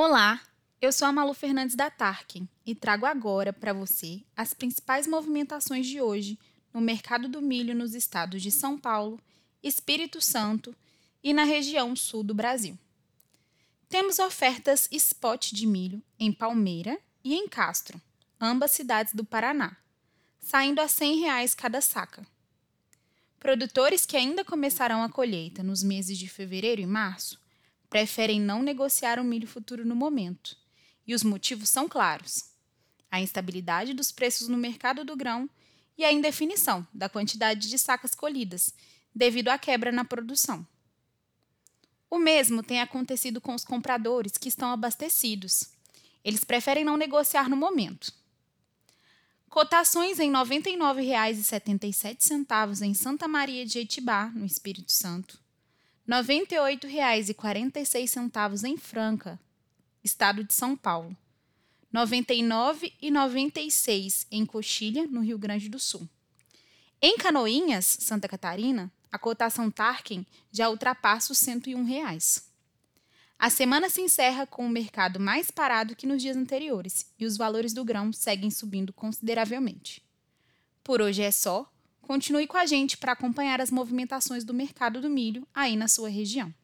Olá, eu sou a Malu Fernandes da Tarkin e trago agora para você as principais movimentações de hoje no mercado do milho nos estados de São Paulo, Espírito Santo e na região sul do Brasil. Temos ofertas spot de milho em Palmeira e em Castro, ambas cidades do Paraná, saindo a 100 reais cada saca. Produtores que ainda começarão a colheita nos meses de fevereiro e março preferem não negociar o milho futuro no momento. E os motivos são claros: a instabilidade dos preços no mercado do grão e a indefinição da quantidade de sacas colhidas, devido à quebra na produção. O mesmo tem acontecido com os compradores que estão abastecidos. Eles preferem não negociar no momento. Cotações em R$ 99,77 em Santa Maria de Etibá, no Espírito Santo. R$ 98,46 em Franca, estado de São Paulo. R$ 99,96 em Coxilha, no Rio Grande do Sul. Em Canoinhas, Santa Catarina, a cotação Tarkin já ultrapassa os 101 reais. A semana se encerra com o mercado mais parado que nos dias anteriores e os valores do grão seguem subindo consideravelmente. Por hoje é só. Continue com a gente para acompanhar as movimentações do mercado do milho aí na sua região.